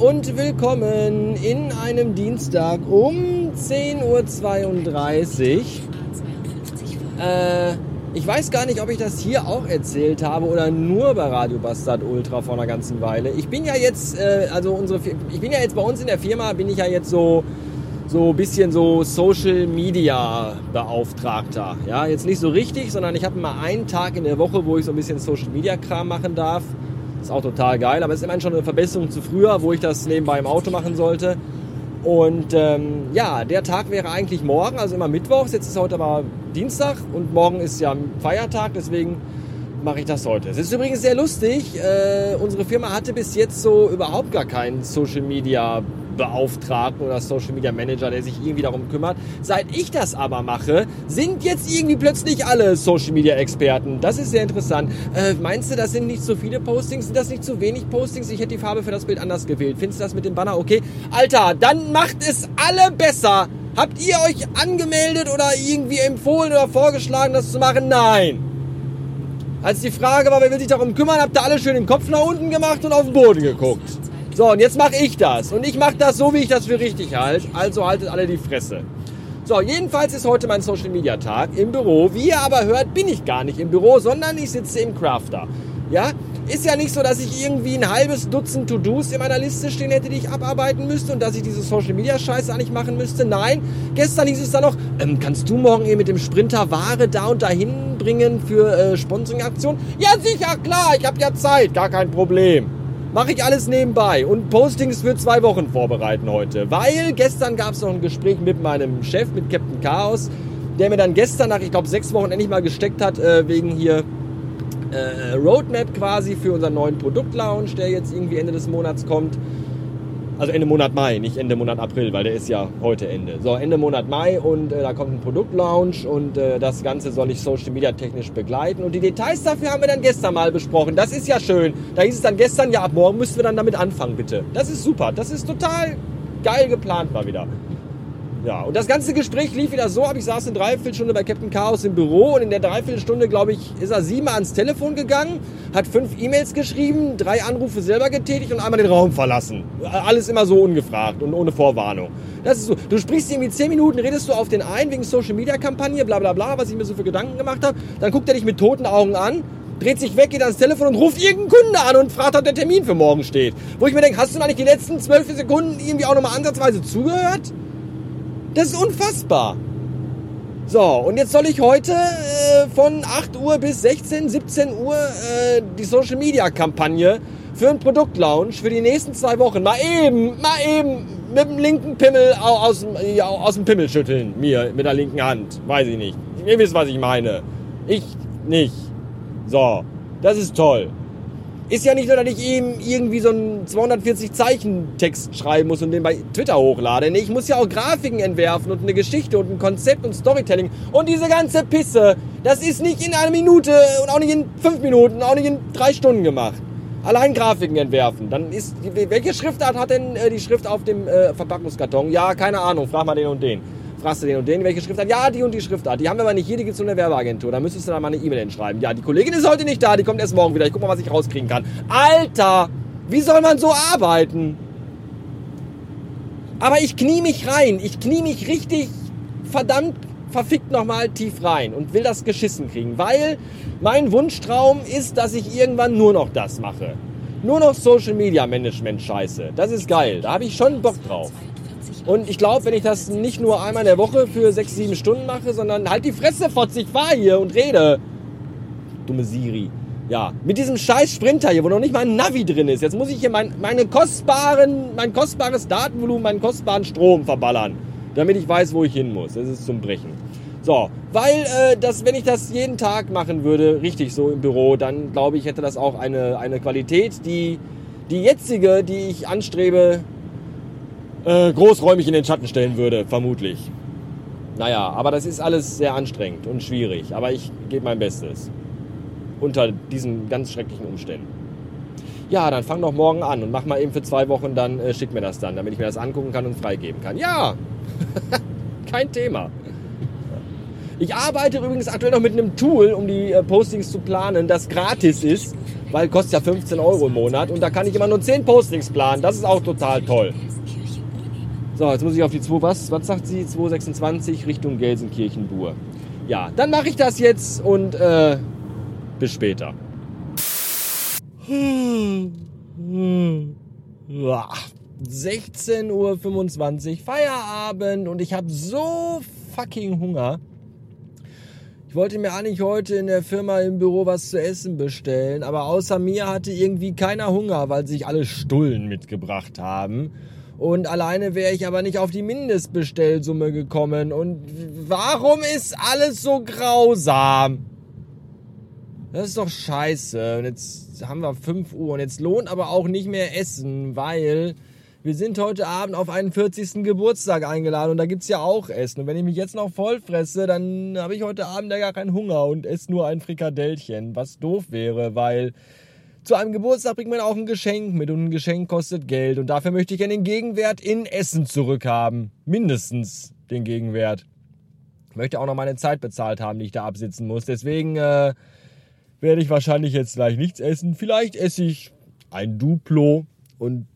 und willkommen in einem Dienstag um 10.32 Uhr. Äh, ich weiß gar nicht, ob ich das hier auch erzählt habe oder nur bei Radio Bastard Ultra vor einer ganzen Weile. Ich bin ja jetzt, äh, also unsere, ich bin ja jetzt bei uns in der Firma, bin ich ja jetzt so so ein bisschen so Social Media Beauftragter. Ja, jetzt nicht so richtig, sondern ich habe mal einen Tag in der Woche, wo ich so ein bisschen Social Media Kram machen darf. Ist auch total geil, aber es ist immerhin schon eine Verbesserung zu früher, wo ich das nebenbei im Auto machen sollte. Und ähm, ja, der Tag wäre eigentlich morgen, also immer Mittwochs. Jetzt ist heute aber Dienstag und morgen ist ja Feiertag, deswegen mache ich das heute. Es ist übrigens sehr lustig. Äh, unsere Firma hatte bis jetzt so überhaupt gar keinen Social Media Beauftragten oder Social Media Manager, der sich irgendwie darum kümmert. Seit ich das aber mache, sind jetzt irgendwie plötzlich alle Social Media Experten. Das ist sehr interessant. Äh, meinst du, das sind nicht zu viele Postings? Sind das nicht zu wenig Postings? Ich hätte die Farbe für das Bild anders gewählt. Findest du das mit dem Banner okay? Alter, dann macht es alle besser. Habt ihr euch angemeldet oder irgendwie empfohlen oder vorgeschlagen, das zu machen? Nein. Als die Frage war, wer will sich darum kümmern, habt ihr alle schön den Kopf nach unten gemacht und auf den Boden geguckt. So, und jetzt mache ich das. Und ich mache das so, wie ich das für richtig halte. Also haltet alle die Fresse. So, jedenfalls ist heute mein Social Media Tag im Büro. Wie ihr aber hört, bin ich gar nicht im Büro, sondern ich sitze im Crafter. Ja, ist ja nicht so, dass ich irgendwie ein halbes Dutzend To-Dos in meiner Liste stehen hätte, die ich abarbeiten müsste und dass ich diese Social Media Scheiße eigentlich machen müsste. Nein, gestern hieß es dann noch, ähm, kannst du morgen eben mit dem Sprinter Ware da und dahin bringen für äh, Sponsoring-Aktionen? Ja, sicher, klar, ich habe ja Zeit, gar kein Problem. Mache ich alles nebenbei und Postings für zwei Wochen vorbereiten heute. Weil gestern gab es noch ein Gespräch mit meinem Chef, mit Captain Chaos, der mir dann gestern nach, ich glaube, sechs Wochen endlich mal gesteckt hat, äh, wegen hier äh, Roadmap quasi für unseren neuen Produktlaunch, der jetzt irgendwie Ende des Monats kommt. Also Ende Monat Mai, nicht Ende Monat April, weil der ist ja heute Ende. So, Ende Monat Mai und äh, da kommt ein Produktlaunch und äh, das Ganze soll ich Social Media technisch begleiten. Und die Details dafür haben wir dann gestern mal besprochen. Das ist ja schön. Da hieß es dann gestern, ja, ab morgen müssten wir dann damit anfangen, bitte. Das ist super. Das ist total geil geplant mal wieder. Ja, und das ganze Gespräch lief wieder so ab. Ich saß eine Dreiviertelstunde bei Captain Chaos im Büro und in der Dreiviertelstunde, glaube ich, ist er siebenmal ans Telefon gegangen, hat fünf E-Mails geschrieben, drei Anrufe selber getätigt und einmal den Raum verlassen. Alles immer so ungefragt und ohne Vorwarnung. Das ist so. Du sprichst irgendwie zehn Minuten, redest du auf den ein wegen Social Media Kampagne, bla bla bla, was ich mir so für Gedanken gemacht habe. Dann guckt er dich mit toten Augen an, dreht sich weg, geht ans Telefon und ruft irgendeinen Kunde an und fragt, ob der Termin für morgen steht. Wo ich mir denke, hast du eigentlich die letzten zwölf Sekunden irgendwie auch nochmal ansatzweise zugehört? Das ist unfassbar. So, und jetzt soll ich heute äh, von 8 Uhr bis 16, 17 Uhr äh, die Social Media Kampagne für einen Produktlaunch für die nächsten zwei Wochen mal eben, mal eben mit dem linken Pimmel aus, ja, aus dem Pimmel schütteln. Mir mit der linken Hand. Weiß ich nicht. Ihr wisst, was ich meine. Ich nicht. So, das ist toll. Ist ja nicht nur, dass ich ihm irgendwie so einen 240 Zeichen Text schreiben muss und den bei Twitter hochlade. Nee, ich muss ja auch Grafiken entwerfen und eine Geschichte und ein Konzept und Storytelling. Und diese ganze Pisse, das ist nicht in einer Minute und auch nicht in fünf Minuten, auch nicht in drei Stunden gemacht. Allein Grafiken entwerfen. Dann ist, welche Schriftart hat denn äh, die Schrift auf dem äh, Verpackungskarton? Ja, keine Ahnung, frag mal den und den fragst du den und den, welche Schriftart? Ja, die und die Schriftart. Die haben wir aber nicht hier, die gibt es nur in Werbeagentur. Da müsstest du dann mal eine E-Mail hinschreiben. Ja, die Kollegin ist heute nicht da, die kommt erst morgen wieder. Ich guck mal, was ich rauskriegen kann. Alter, wie soll man so arbeiten? Aber ich knie mich rein. Ich knie mich richtig verdammt verfickt nochmal tief rein und will das geschissen kriegen, weil mein Wunschtraum ist, dass ich irgendwann nur noch das mache. Nur noch Social Media Management Scheiße. Das ist geil. Da habe ich schon Bock drauf. Und ich glaube, wenn ich das nicht nur einmal in der Woche für sechs, sieben Stunden mache, sondern halt die Fresse fotz, ich fahr hier und rede. Dumme Siri. Ja, mit diesem scheiß Sprinter hier, wo noch nicht mal ein Navi drin ist. Jetzt muss ich hier mein, meine kostbaren, mein kostbares Datenvolumen, meinen kostbaren Strom verballern, damit ich weiß, wo ich hin muss. Das ist zum Brechen. So, weil äh, das, wenn ich das jeden Tag machen würde, richtig so im Büro, dann glaube ich, hätte das auch eine, eine Qualität, die die jetzige, die ich anstrebe, äh, großräumig in den Schatten stellen würde, vermutlich. Naja, aber das ist alles sehr anstrengend und schwierig. Aber ich gebe mein Bestes. Unter diesen ganz schrecklichen Umständen. Ja, dann fang doch morgen an und mach mal eben für zwei Wochen, dann äh, schick mir das dann, damit ich mir das angucken kann und freigeben kann. Ja, kein Thema. Ich arbeite übrigens aktuell noch mit einem Tool, um die äh, Postings zu planen, das gratis ist weil kostet ja 15 Euro im Monat und da kann ich immer nur 10 Postings planen. Das ist auch total toll. So, jetzt muss ich auf die 2, was, was sagt sie? 226 Richtung Gelsenkirchen-Bur. Ja, dann mache ich das jetzt und äh, bis später. 16.25 Uhr Feierabend und ich habe so fucking Hunger. Ich wollte mir eigentlich heute in der Firma im Büro was zu essen bestellen, aber außer mir hatte irgendwie keiner Hunger, weil sich alle Stullen mitgebracht haben. Und alleine wäre ich aber nicht auf die Mindestbestellsumme gekommen. Und warum ist alles so grausam? Das ist doch scheiße. Und jetzt haben wir 5 Uhr und jetzt lohnt aber auch nicht mehr Essen, weil wir sind heute Abend auf einen 40. Geburtstag eingeladen und da gibt's ja auch Essen. Und wenn ich mich jetzt noch voll fresse, dann habe ich heute Abend ja gar keinen Hunger und esse nur ein Frikadellchen, was doof wäre, weil zu einem Geburtstag bringt man auch ein Geschenk mit und ein Geschenk kostet Geld und dafür möchte ich ja den Gegenwert in Essen zurückhaben. Mindestens den Gegenwert. Ich möchte auch noch meine Zeit bezahlt haben, die ich da absitzen muss. Deswegen äh, werde ich wahrscheinlich jetzt gleich nichts essen. Vielleicht esse ich ein Duplo und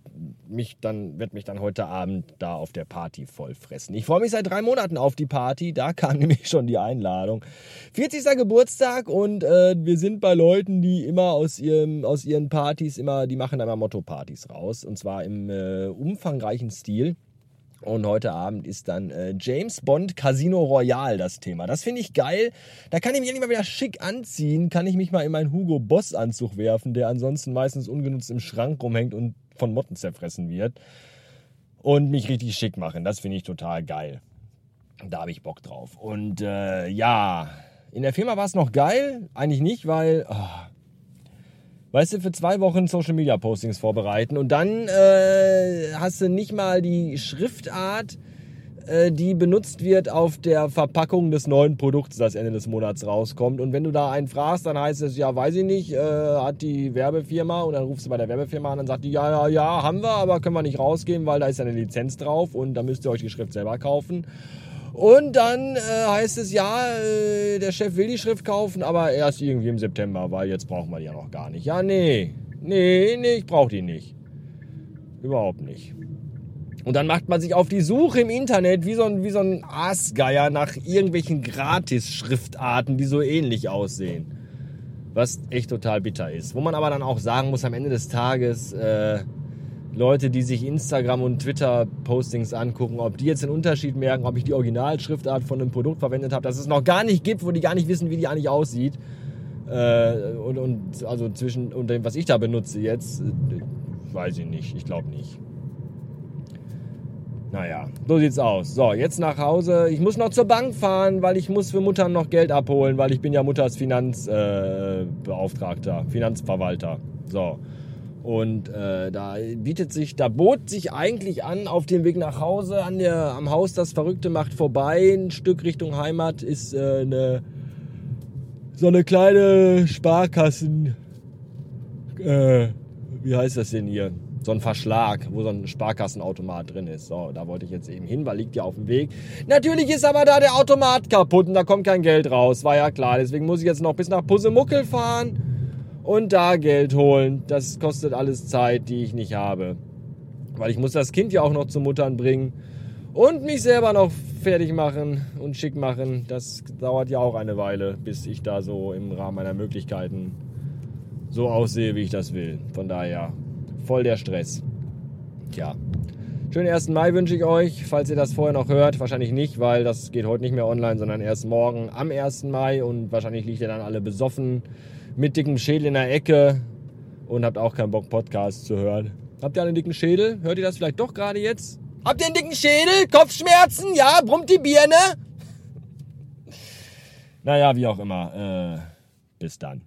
mich dann, wird mich dann heute Abend da auf der Party voll fressen. Ich freue mich seit drei Monaten auf die Party. Da kam nämlich schon die Einladung. 40. Geburtstag und äh, wir sind bei Leuten, die immer aus, ihrem, aus ihren Partys immer, die machen da immer Motto-Partys raus. Und zwar im äh, umfangreichen Stil. Und heute Abend ist dann äh, James Bond Casino Royale das Thema. Das finde ich geil. Da kann ich mich endlich mal wieder schick anziehen. Kann ich mich mal in meinen Hugo Boss Anzug werfen, der ansonsten meistens ungenutzt im Schrank rumhängt und von Motten zerfressen wird. Und mich richtig schick machen. Das finde ich total geil. Da habe ich Bock drauf. Und äh, ja, in der Firma war es noch geil. Eigentlich nicht, weil, oh, weißt du, für zwei Wochen Social Media Postings vorbereiten und dann äh, hast du nicht mal die Schriftart äh, die benutzt wird auf der Verpackung des neuen Produkts, das Ende des Monats rauskommt. Und wenn du da einen fragst, dann heißt es, ja, weiß ich nicht, äh, hat die Werbefirma und dann rufst du bei der Werbefirma an und sagt die, ja, ja, ja, haben wir, aber können wir nicht rausgeben, weil da ist eine Lizenz drauf und da müsst ihr euch die Schrift selber kaufen. Und dann äh, heißt es, ja, äh, der Chef will die Schrift kaufen, aber erst irgendwie im September, weil jetzt brauchen wir die ja noch gar nicht. Ja, nee, nee, nee, ich brauche die nicht. Überhaupt nicht. Und dann macht man sich auf die Suche im Internet wie so ein, wie so ein Aasgeier nach irgendwelchen Gratis-Schriftarten, die so ähnlich aussehen. Was echt total bitter ist. Wo man aber dann auch sagen muss, am Ende des Tages, äh, Leute, die sich Instagram und Twitter-Postings angucken, ob die jetzt den Unterschied merken, ob ich die Originalschriftart von einem Produkt verwendet habe, das es noch gar nicht gibt, wo die gar nicht wissen, wie die eigentlich aussieht. Äh, und, und also zwischen und dem, was ich da benutze jetzt, äh, weiß ich nicht. Ich glaube nicht. Naja, so sieht's aus. So, jetzt nach Hause. Ich muss noch zur Bank fahren, weil ich muss für Muttern noch Geld abholen, weil ich bin ja Mutters Finanzbeauftragter, äh, Finanzverwalter. So. Und äh, da bietet sich, da bot sich eigentlich an, auf dem Weg nach Hause, an der, am Haus das Verrückte macht vorbei, ein Stück Richtung Heimat, ist äh, eine, so eine kleine Sparkassen, äh, wie heißt das denn hier? so ein Verschlag, wo so ein Sparkassenautomat drin ist. So, da wollte ich jetzt eben hin, weil liegt ja auf dem Weg. Natürlich ist aber da der Automat kaputt und da kommt kein Geld raus, war ja klar. Deswegen muss ich jetzt noch bis nach Pusemuckel fahren und da Geld holen. Das kostet alles Zeit, die ich nicht habe. Weil ich muss das Kind ja auch noch zu Muttern bringen und mich selber noch fertig machen und schick machen. Das dauert ja auch eine Weile, bis ich da so im Rahmen meiner Möglichkeiten so aussehe, wie ich das will. Von daher voll der Stress. Tja. Schönen 1. Mai wünsche ich euch, falls ihr das vorher noch hört. Wahrscheinlich nicht, weil das geht heute nicht mehr online, sondern erst morgen am 1. Mai. Und wahrscheinlich liegt ihr dann alle besoffen mit dickem Schädel in der Ecke und habt auch keinen Bock, Podcasts zu hören. Habt ihr einen dicken Schädel? Hört ihr das vielleicht doch gerade jetzt? Habt ihr einen dicken Schädel? Kopfschmerzen? Ja, brummt die Birne? naja, wie auch immer. Äh, bis dann.